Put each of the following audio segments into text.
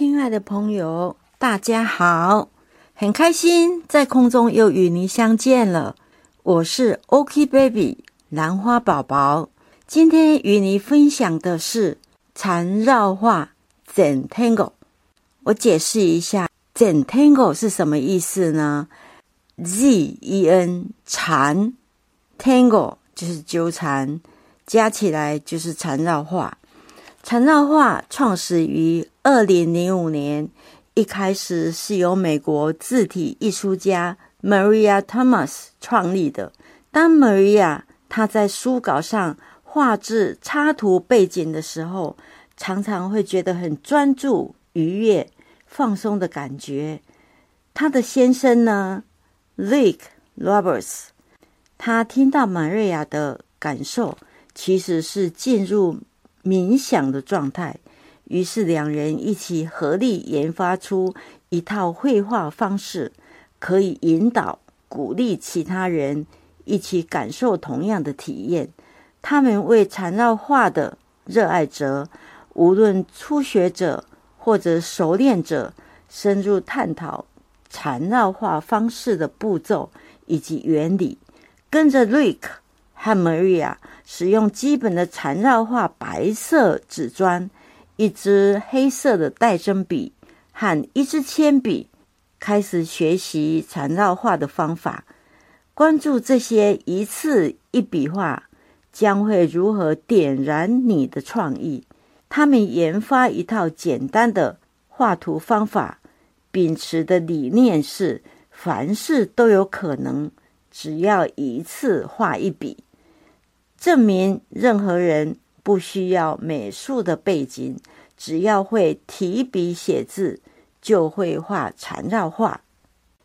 亲爱的朋友，大家好，很开心在空中又与您相见了。我是 OK Baby 兰花宝宝，今天与你分享的是缠绕画 Zentangle。我解释一下，Zentangle 是什么意思呢？Z E N 缠，Tangle 就是纠缠，加起来就是缠绕画。缠绕画创始于二零零五年，一开始是由美国字体艺术家 Maria Thomas 创立的。当 Maria 她在书稿上画制插图背景的时候，常常会觉得很专注、愉悦、放松的感觉。她的先生呢，Rick Roberts，他听到 Maria 的感受，其实是进入。冥想的状态，于是两人一起合力研发出一套绘画方式，可以引导、鼓励其他人一起感受同样的体验。他们为缠绕画的热爱者，无论初学者或者熟练者，深入探讨缠绕画方式的步骤以及原理。跟着 Rick 和 Maria。使用基本的缠绕画白色纸砖、一支黑色的带针笔和一支铅笔，开始学习缠绕画的方法。关注这些一次一笔画将会如何点燃你的创意。他们研发一套简单的画图方法，秉持的理念是：凡事都有可能，只要一次画一笔。证明任何人不需要美术的背景，只要会提笔写字，就会画缠绕画。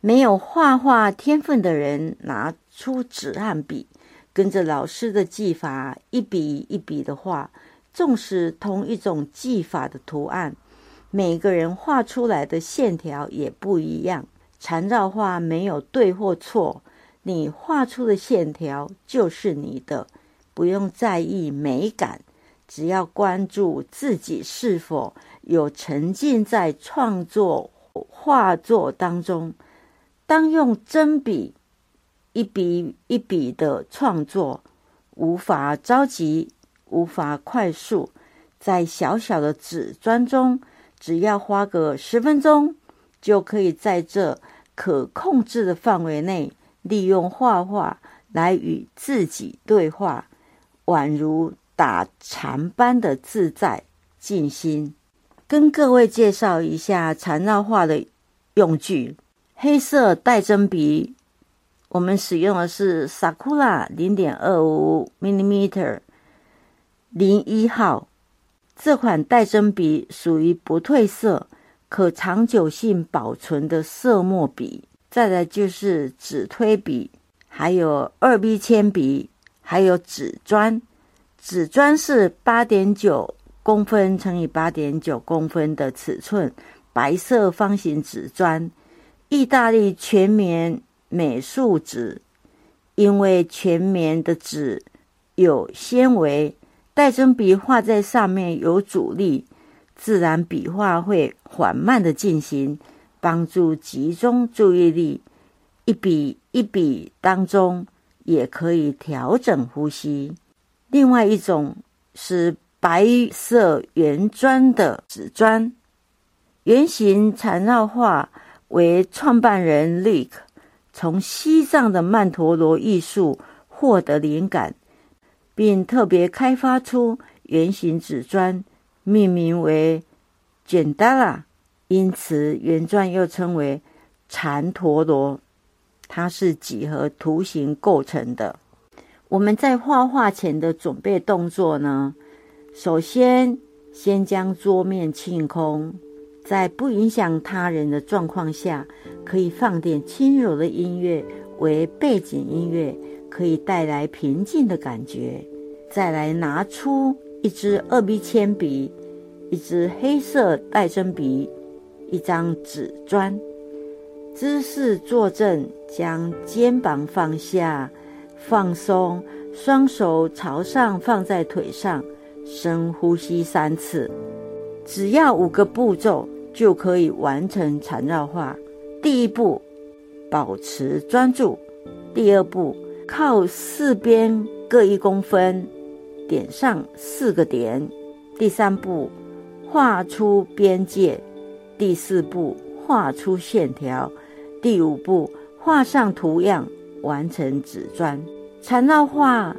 没有画画天分的人，拿出纸和笔，跟着老师的技法，一笔一笔的画。纵使同一种技法的图案，每个人画出来的线条也不一样。缠绕画没有对或错，你画出的线条就是你的。不用在意美感，只要关注自己是否有沉浸在创作画作当中。当用真笔一笔一笔的创作，无法着急，无法快速，在小小的纸砖中，只要花个十分钟，就可以在这可控制的范围内，利用画画来与自己对话。宛如打禅般的自在静心，跟各位介绍一下缠绕画的用具。黑色带针笔，我们使用的是 Sakura 零点二五 millimeter 零一号。这款带针笔属于不褪色、可长久性保存的色墨笔。再来就是纸推笔，还有二 B 铅笔。还有纸砖，纸砖是八点九公分乘以八点九公分的尺寸，白色方形纸砖，意大利全棉美术纸。因为全棉的纸有纤维，带针笔画在上面有阻力，自然笔画会缓慢的进行，帮助集中注意力，一笔一笔当中。也可以调整呼吸。另外一种是白色圆砖的纸砖，圆形缠绕画为创办人 Lick 从西藏的曼陀罗艺术获得灵感，并特别开发出圆形纸砖，命名为 Jandala，因此圆砖又称为缠陀罗。它是几何图形构成的。我们在画画前的准备动作呢？首先，先将桌面清空，在不影响他人的状况下，可以放点轻柔的音乐为背景音乐，可以带来平静的感觉。再来拿出一支二 B 铅笔，一支黑色带针笔，一张纸砖。姿势坐正，将肩膀放下，放松，双手朝上放在腿上，深呼吸三次。只要五个步骤就可以完成缠绕画。第一步，保持专注；第二步，靠四边各一公分，点上四个点；第三步，画出边界；第四步，画出线条；第五步，画上图样，完成纸砖。缠绕画，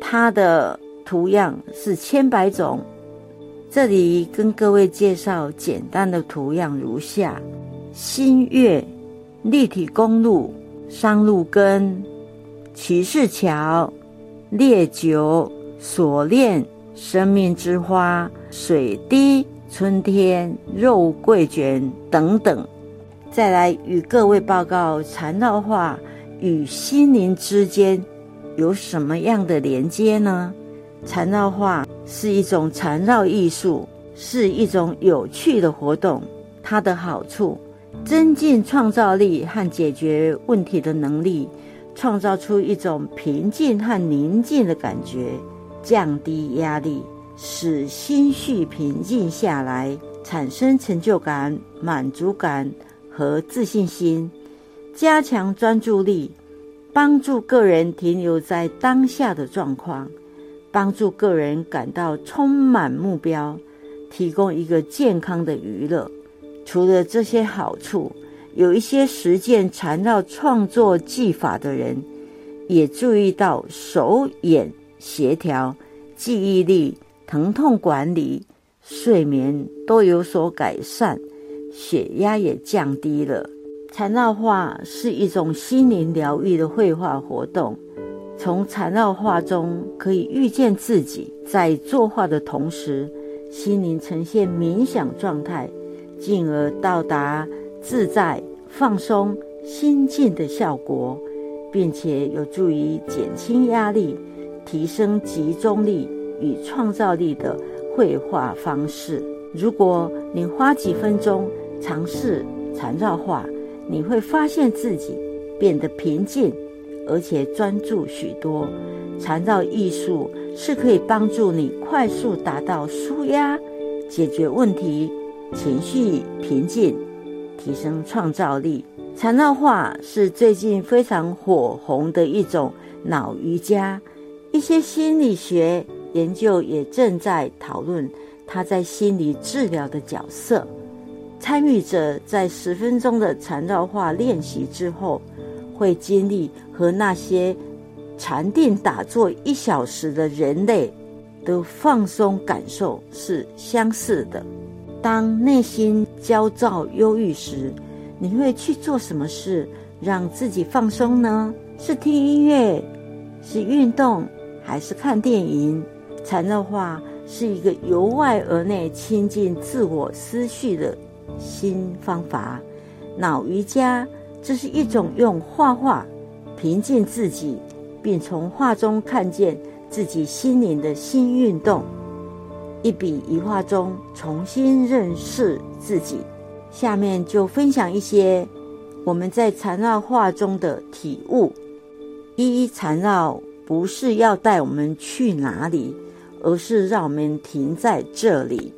它的图样是千百种。这里跟各位介绍简单的图样如下：新月、立体公路、商路根、骑士桥、烈酒、锁链、生命之花、水滴、春天、肉桂卷等等。再来与各位报告缠绕画与心灵之间有什么样的连接呢？缠绕画。是一种缠绕艺术，是一种有趣的活动。它的好处，增进创造力和解决问题的能力，创造出一种平静和宁静的感觉，降低压力，使心绪平静下来，产生成就感、满足感和自信心，加强专注力，帮助个人停留在当下的状况。帮助个人感到充满目标，提供一个健康的娱乐。除了这些好处，有一些实践缠绕创作技法的人，也注意到手眼协调、记忆力、疼痛管理、睡眠都有所改善，血压也降低了。缠绕画是一种心灵疗愈的绘画活动。从缠绕画中可以遇见自己，在作画的同时，心灵呈现冥想状态，进而到达自在、放松、心静的效果，并且有助于减轻压力、提升集中力与创造力的绘画方式。如果你花几分钟尝试缠绕画，你会发现自己变得平静。而且专注许多，缠绕艺术是可以帮助你快速达到舒压、解决问题、情绪平静、提升创造力。缠绕画是最近非常火红的一种脑瑜伽，一些心理学研究也正在讨论它在心理治疗的角色。参与者在十分钟的缠绕画练习之后。会经历和那些禅定打坐一小时的人类的放松感受是相似的。当内心焦躁、忧郁时，你会去做什么事让自己放松呢？是听音乐，是运动，还是看电影？禅的话是一个由外而内亲近自我思绪的新方法。脑瑜伽。这是一种用画画平静自己，并从画中看见自己心灵的新运动。一笔一画中重新认识自己。下面就分享一些我们在缠绕画中的体悟。一一缠绕不是要带我们去哪里，而是让我们停在这里。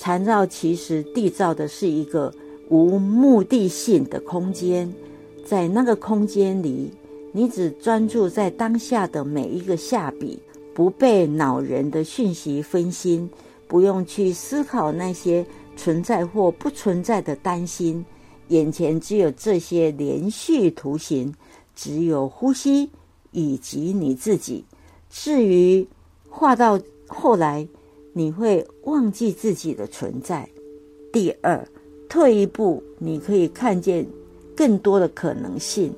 缠绕其实缔造的是一个。无目的性的空间，在那个空间里，你只专注在当下的每一个下笔，不被恼人的讯息分心，不用去思考那些存在或不存在的担心。眼前只有这些连续图形，只有呼吸以及你自己。至于画到后来，你会忘记自己的存在。第二。退一步，你可以看见更多的可能性。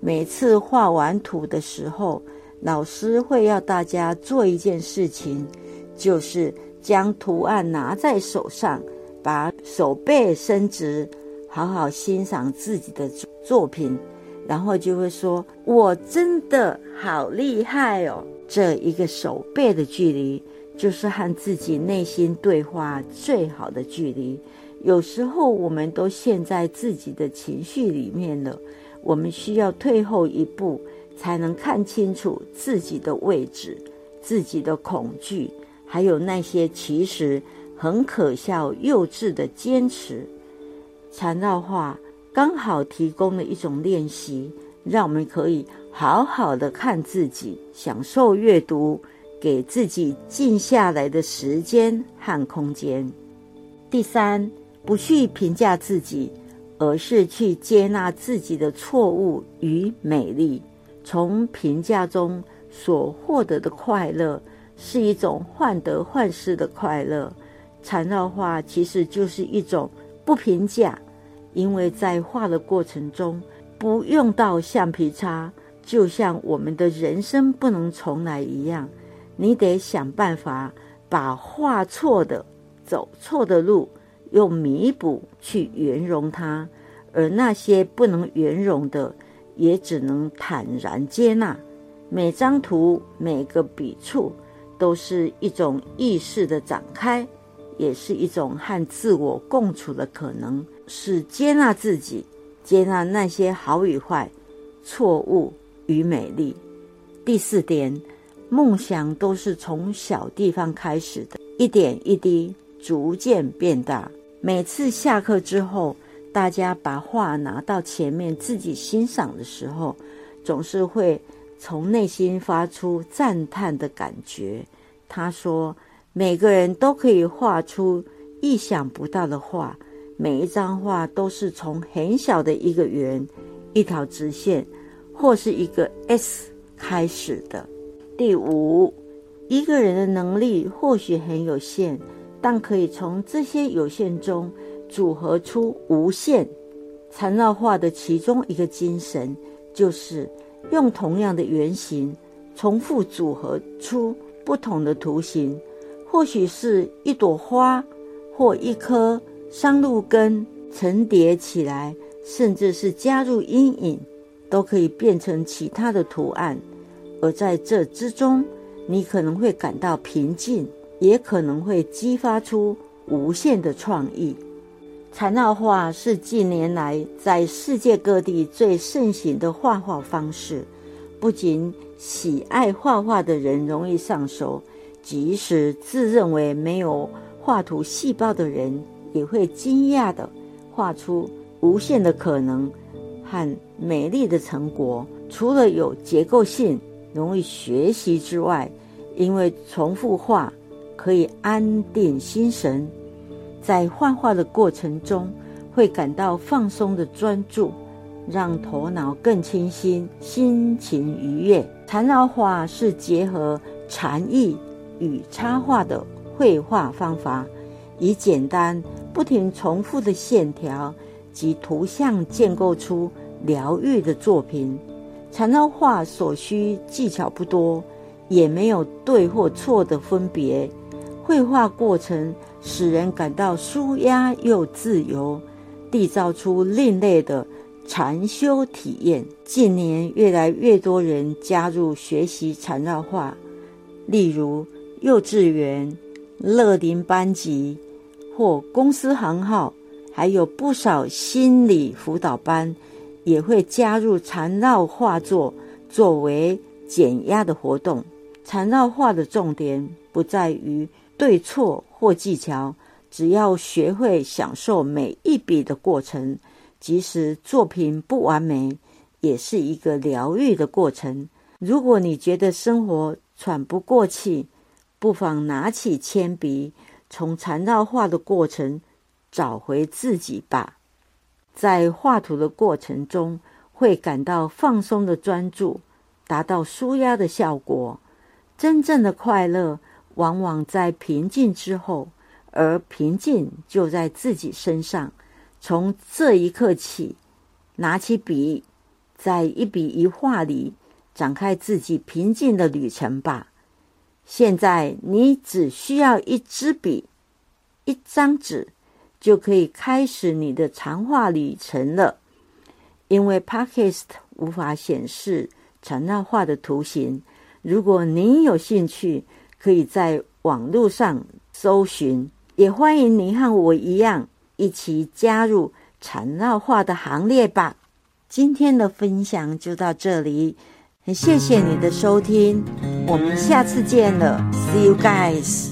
每次画完图的时候，老师会要大家做一件事情，就是将图案拿在手上，把手背伸直，好好欣赏自己的作品，然后就会说：“我真的好厉害哦！”这一个手背的距离，就是和自己内心对话最好的距离。有时候我们都陷在自己的情绪里面了，我们需要退后一步，才能看清楚自己的位置、自己的恐惧，还有那些其实很可笑、幼稚的坚持。缠绕画刚好提供了一种练习，让我们可以好好的看自己，享受阅读，给自己静下来的时间和空间。第三，不去评价自己，而是去接纳自己的错误与美丽。从评价中所获得的快乐，是一种患得患失的快乐。缠绕画其实就是一种不评价。因为在画的过程中不用到橡皮擦，就像我们的人生不能重来一样，你得想办法把画错的、走错的路用弥补去圆融它，而那些不能圆融的，也只能坦然接纳。每张图、每个笔触，都是一种意识的展开，也是一种和自我共处的可能。是接纳自己，接纳那些好与坏、错误与美丽。第四点，梦想都是从小地方开始的，一点一滴，逐渐变大。每次下课之后，大家把画拿到前面自己欣赏的时候，总是会从内心发出赞叹的感觉。他说：“每个人都可以画出意想不到的画。”每一张画都是从很小的一个圆、一条直线，或是一个 S 开始的。第五，一个人的能力或许很有限，但可以从这些有限中组合出无限。缠绕画的其中一个精神，就是用同样的圆形重复组合出不同的图形，或许是一朵花，或一颗。商路根层叠起来，甚至是加入阴影，都可以变成其他的图案。而在这之中，你可能会感到平静，也可能会激发出无限的创意。缠绕画是近年来在世界各地最盛行的画画方式，不仅喜爱画画的人容易上手，即使自认为没有画图细胞的人。也会惊讶地画出无限的可能和美丽的成果。除了有结构性、容易学习之外，因为重复画可以安定心神，在画画的过程中会感到放松的专注，让头脑更清新，心情愉悦。缠绕画是结合禅意与插画的绘画方法，以简单。不停重复的线条及图像建构出疗愈的作品。缠绕画所需技巧不多，也没有对或错的分别。绘画过程使人感到舒压又自由，缔造出另类的禅修体验。近年越来越多人加入学习缠绕画，例如幼稚园、乐龄班级。或公司行号，还有不少心理辅导班，也会加入缠绕画作作为减压的活动。缠绕画的重点不在于对错或技巧，只要学会享受每一笔的过程，即使作品不完美，也是一个疗愈的过程。如果你觉得生活喘不过气，不妨拿起铅笔。从缠绕画的过程找回自己吧，在画图的过程中会感到放松的专注，达到舒压的效果。真正的快乐往往在平静之后，而平静就在自己身上。从这一刻起，拿起笔，在一笔一画里展开自己平静的旅程吧。现在你只需要一支笔、一张纸，就可以开始你的长画旅程了。因为 Podcast 无法显示缠绕画的图形，如果您有兴趣，可以在网络上搜寻。也欢迎您和我一样，一起加入缠绕画的行列吧。今天的分享就到这里。很谢谢你的收听，我们下次见了，See you guys。